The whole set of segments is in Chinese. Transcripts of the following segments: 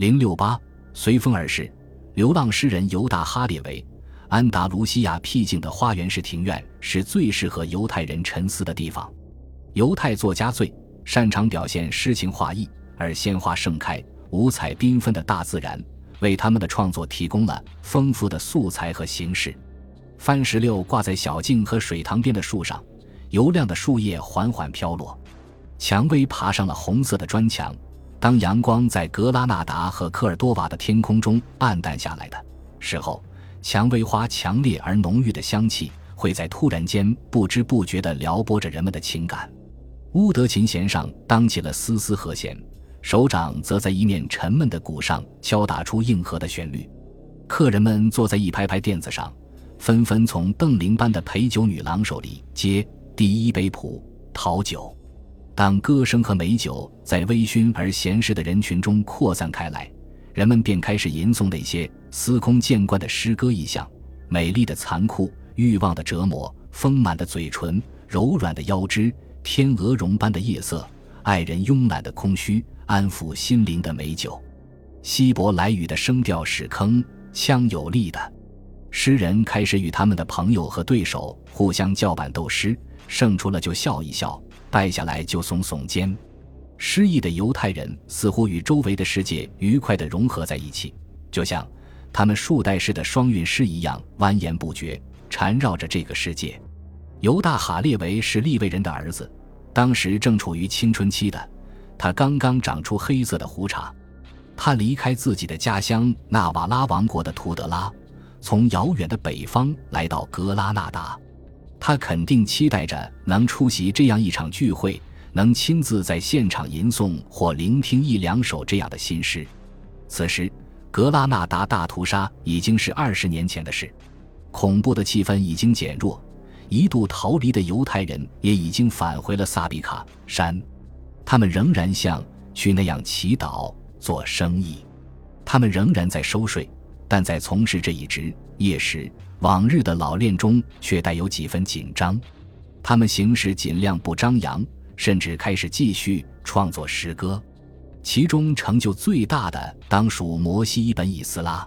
零六八随风而逝。流浪诗人犹大·哈列维，安达卢西亚僻静的花园式庭院是最适合犹太人沉思的地方。犹太作家最擅长表现诗情画意，而鲜花盛开、五彩缤纷的大自然为他们的创作提供了丰富的素材和形式。番石榴挂在小径和水塘边的树上，油亮的树叶缓缓飘落。蔷薇爬上了红色的砖墙。当阳光在格拉纳达和科尔多瓦的天空中暗淡下来的时候，蔷薇花强烈而浓郁的香气会在突然间不知不觉地撩拨着人们的情感。乌德琴弦上当起了丝丝和弦，手掌则在一面沉闷的鼓上敲打出硬核的旋律。客人们坐在一排排垫子上，纷纷从邓铃般的陪酒女郎手里接第一杯葡萄酒。当歌声和美酒在微醺而闲适的人群中扩散开来，人们便开始吟诵那些司空见惯的诗歌意象：美丽的残酷、欲望的折磨、丰满的嘴唇、柔软的腰肢、天鹅绒般的夜色、爱人慵懒的空虚、安抚心灵的美酒。希伯来语的声调是铿锵有力的诗人开始与他们的朋友和对手互相叫板斗诗，胜出了就笑一笑。败下来就耸耸肩，失意的犹太人似乎与周围的世界愉快地融合在一起，就像他们树袋式的双韵诗一样蜿蜒不绝，缠绕着这个世界。犹大·哈列维是利未人的儿子，当时正处于青春期的他刚刚长出黑色的胡茬。他离开自己的家乡纳瓦拉王国的图德拉，从遥远的北方来到格拉纳达。他肯定期待着能出席这样一场聚会，能亲自在现场吟诵或聆听一两首这样的新诗。此时，格拉纳达大屠杀已经是二十年前的事，恐怖的气氛已经减弱，一度逃离的犹太人也已经返回了萨比卡山。他们仍然像去那样祈祷、做生意，他们仍然在收税，但在从事这一职业时。往日的老练中却带有几分紧张，他们行事尽量不张扬，甚至开始继续创作诗歌。其中成就最大的当属摩西·伊本·以斯拉，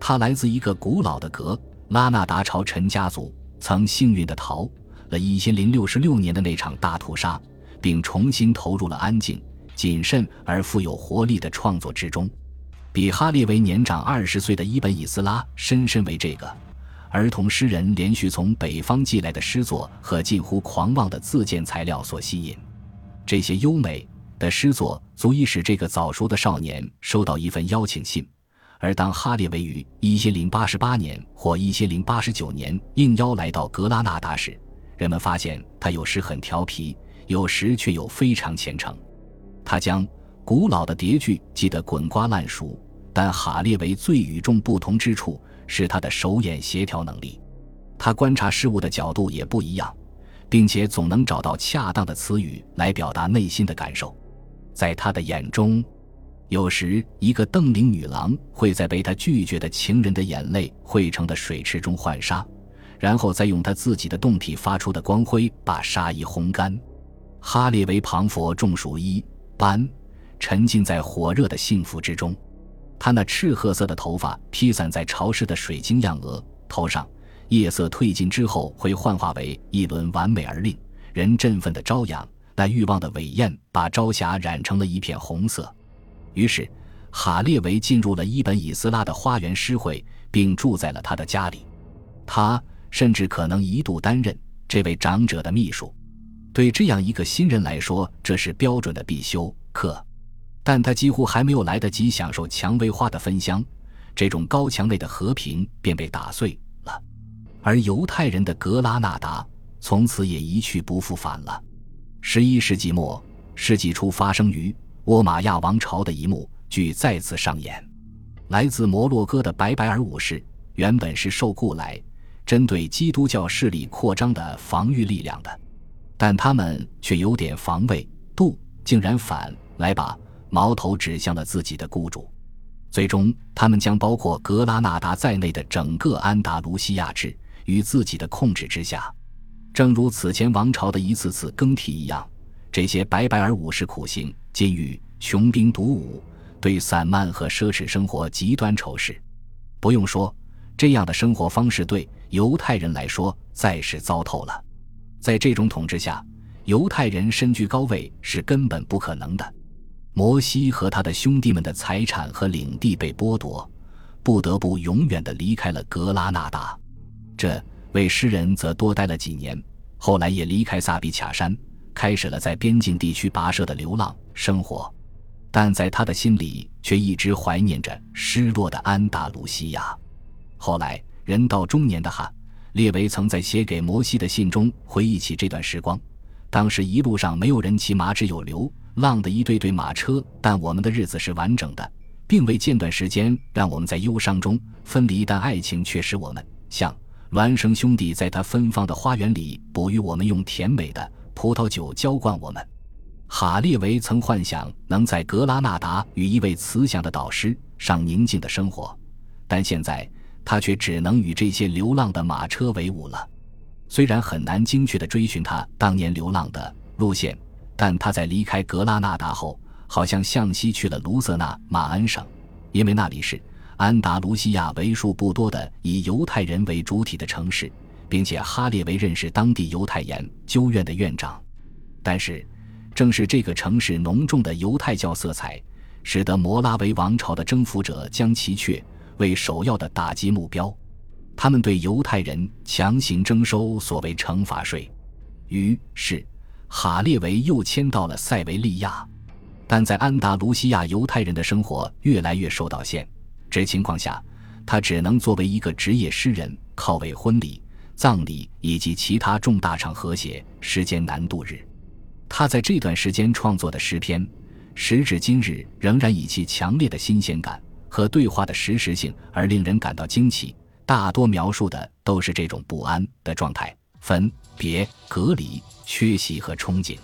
他来自一个古老的格拉纳达朝臣家族，曾幸运地逃了一千零六十六年的那场大屠杀，并重新投入了安静、谨慎而富有活力的创作之中。比哈列维年长二十岁的伊本·以斯拉深深为这个。儿童诗人连续从北方寄来的诗作和近乎狂妄的自荐材料所吸引，这些优美的诗作足以使这个早熟的少年收到一份邀请信。而当哈列维于一千零八十八年或一千零八十九年应邀来到格拉纳达时，人们发现他有时很调皮，有时却又非常虔诚。他将古老的叠句记得滚瓜烂熟，但哈列维最与众不同之处。是他的手眼协调能力，他观察事物的角度也不一样，并且总能找到恰当的词语来表达内心的感受。在他的眼中，有时一个瞪羚女郎会在被他拒绝的情人的眼泪汇成的水池中浣纱，然后再用他自己的洞体发出的光辉把沙衣烘干。哈列维庞佛中暑一般，沉浸在火热的幸福之中。他那赤褐色的头发披散在潮湿的水晶样额头上，夜色褪尽之后会幻化为一轮完美而令人振奋的朝阳。那欲望的尾焰把朝霞染成了一片红色。于是，哈列维进入了伊本·以斯拉的花园诗会，并住在了他的家里。他甚至可能一度担任这位长者的秘书。对这样一个新人来说，这是标准的必修课。但他几乎还没有来得及享受蔷薇花的芬香，这种高墙内的和平便被打碎了，而犹太人的格拉纳达从此也一去不复返了。十一世纪末、世纪初发生于沃玛亚王朝的一幕剧再次上演。来自摩洛哥的白白尔武士原本是受雇来针对基督教势力扩张的防御力量的，但他们却有点防卫度，竟然反来把。矛头指向了自己的雇主，最终他们将包括格拉纳达在内的整个安达卢西亚置于自己的控制之下。正如此前王朝的一次次更替一样，这些白白尔武士苦行、监狱、穷兵黩武，对散漫和奢侈生活极端仇视。不用说，这样的生活方式对犹太人来说再是糟透了。在这种统治下，犹太人身居高位是根本不可能的。摩西和他的兄弟们的财产和领地被剥夺，不得不永远的离开了格拉纳达。这位诗人则多待了几年，后来也离开萨比卡山，开始了在边境地区跋涉的流浪生活。但在他的心里，却一直怀念着失落的安达卢西亚。后来，人到中年的哈列维曾在写给摩西的信中回忆起这段时光。当时一路上没有人骑马，只有牛浪的一对对马车，但我们的日子是完整的，并未间断时间让我们在忧伤中分离，但爱情却使我们像孪生兄弟，在他芬芳的花园里哺育我们，用甜美的葡萄酒浇灌我们。哈列维曾幻想能在格拉纳达与一位慈祥的导师上宁静的生活，但现在他却只能与这些流浪的马车为伍了。虽然很难精确地追寻他当年流浪的路线，但他在离开格拉纳达后，好像向西去了卢瑟纳马恩省，因为那里是安达卢西亚为数不多的以犹太人为主体的城市，并且哈列维认识当地犹太研究院的院长。但是，正是这个城市浓重的犹太教色彩，使得摩拉维王朝的征服者将其却为首要的打击目标。他们对犹太人强行征收所谓惩罚税，于是哈列维又迁到了塞维利亚。但在安达卢西亚，犹太人的生活越来越受到限制情况下，他只能作为一个职业诗人，靠为婚礼、葬礼以及其他重大场合写诗艰难度日。他在这段时间创作的诗篇，时至今日仍然以其强烈的新鲜感和对话的实时性而令人感到惊奇。大多描述的都是这种不安的状态：分别、隔离、缺席和憧憬。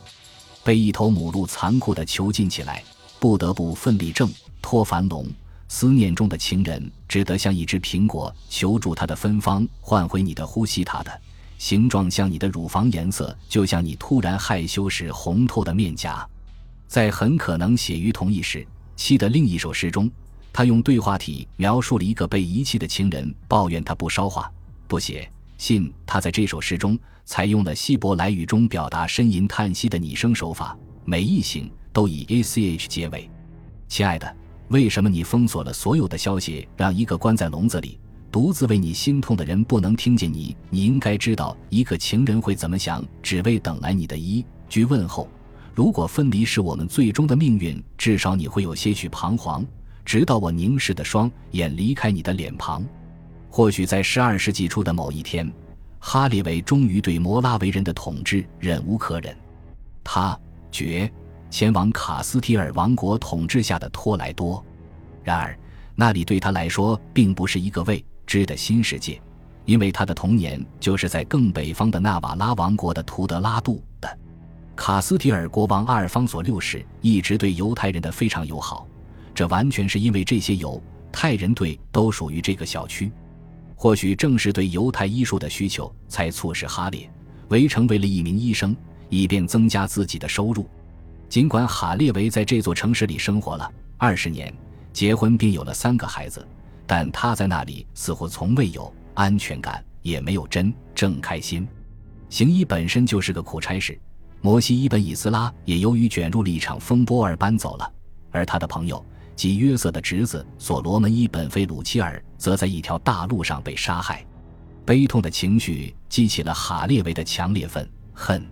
被一头母鹿残酷地囚禁起来，不得不奋力挣脱樊笼。思念中的情人只得像一只苹果，求助它的芬芳，换回你的呼吸。它的形状像你的乳房，颜色就像你突然害羞时红透的面颊。在很可能写于同一时期的另一首诗中。他用对话体描述了一个被遗弃的情人抱怨他不烧话、不写信。他在这首诗中采用了希伯来语中表达呻吟叹息的拟声手法，每一行都以 a c h 结尾。亲爱的，为什么你封锁了所有的消息，让一个关在笼子里、独自为你心痛的人不能听见你？你应该知道一个情人会怎么想，只为等来你的一句问候。如果分离是我们最终的命运，至少你会有些许彷徨。直到我凝视的双眼离开你的脸庞，或许在十二世纪初的某一天，哈利维终于对摩拉维人的统治忍无可忍，他决前往卡斯提尔王国统治下的托莱多。然而，那里对他来说并不是一个未知的新世界，因为他的童年就是在更北方的纳瓦拉王国的图德拉杜的。卡斯提尔国王阿尔方索六世一直对犹太人的非常友好。这完全是因为这些犹太人队都属于这个小区，或许正是对犹太医术的需求，才促使哈列维成为了一名医生，以便增加自己的收入。尽管哈列维在这座城市里生活了二十年，结婚并有了三个孩子，但他在那里似乎从未有安全感，也没有真正开心。行医本身就是个苦差事，摩西伊本以斯拉也由于卷入了一场风波而搬走了，而他的朋友。及约瑟的侄子所罗门伊本菲鲁齐尔，则在一条大路上被杀害。悲痛的情绪激起了哈列维的强烈愤恨。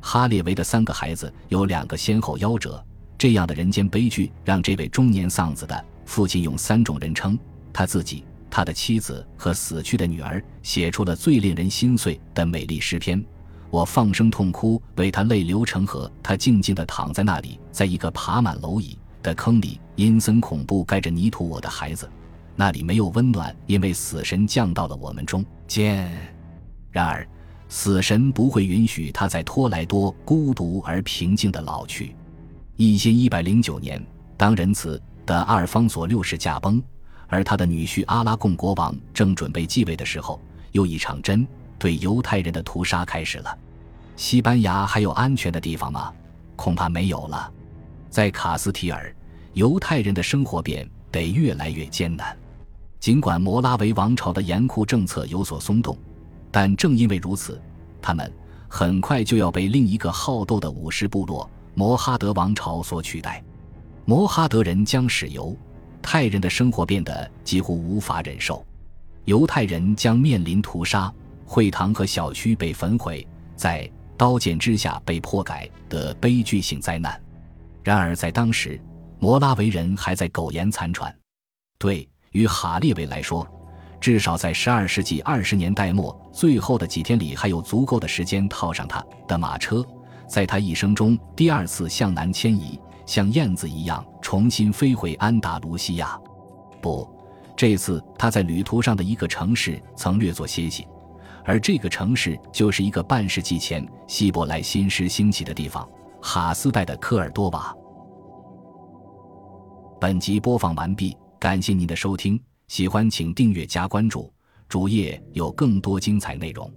哈列维的三个孩子有两个先后夭折，这样的人间悲剧让这位中年丧子的父亲用三种人称：他自己、他的妻子和死去的女儿，写出了最令人心碎的美丽诗篇。我放声痛哭，为他泪流成河。他静静地躺在那里，在一个爬满蝼蚁。的坑里，阴森恐怖，盖着泥土。我的孩子，那里没有温暖，因为死神降到了我们中间。然而，死神不会允许他在托莱多孤独而平静的老去。一千一百零九年，当仁慈的阿尔方索六世驾崩，而他的女婿阿拉贡国王正准备继位的时候，又一场针对犹太人的屠杀开始了。西班牙还有安全的地方吗？恐怕没有了。在卡斯提尔。犹太人的生活变得越来越艰难。尽管摩拉维王朝的严酷政策有所松动，但正因为如此，他们很快就要被另一个好斗的武士部落——摩哈德王朝所取代。摩哈德人将使犹太人的生活变得几乎无法忍受，犹太人将面临屠杀，会堂和小区被焚毁，在刀剑之下被迫改的悲剧性灾难。然而，在当时，摩拉维人还在苟延残喘。对。于哈列维来说，至少在十二世纪二十年代末最后的几天里，还有足够的时间套上他的马车，在他一生中第二次向南迁移，像燕子一样重新飞回安达卢西亚。不，这次他在旅途上的一个城市曾略作歇息，而这个城市就是一个半世纪前希伯来新诗兴起的地方——哈斯代的科尔多瓦。本集播放完毕。感谢您的收听，喜欢请订阅加关注，主页有更多精彩内容。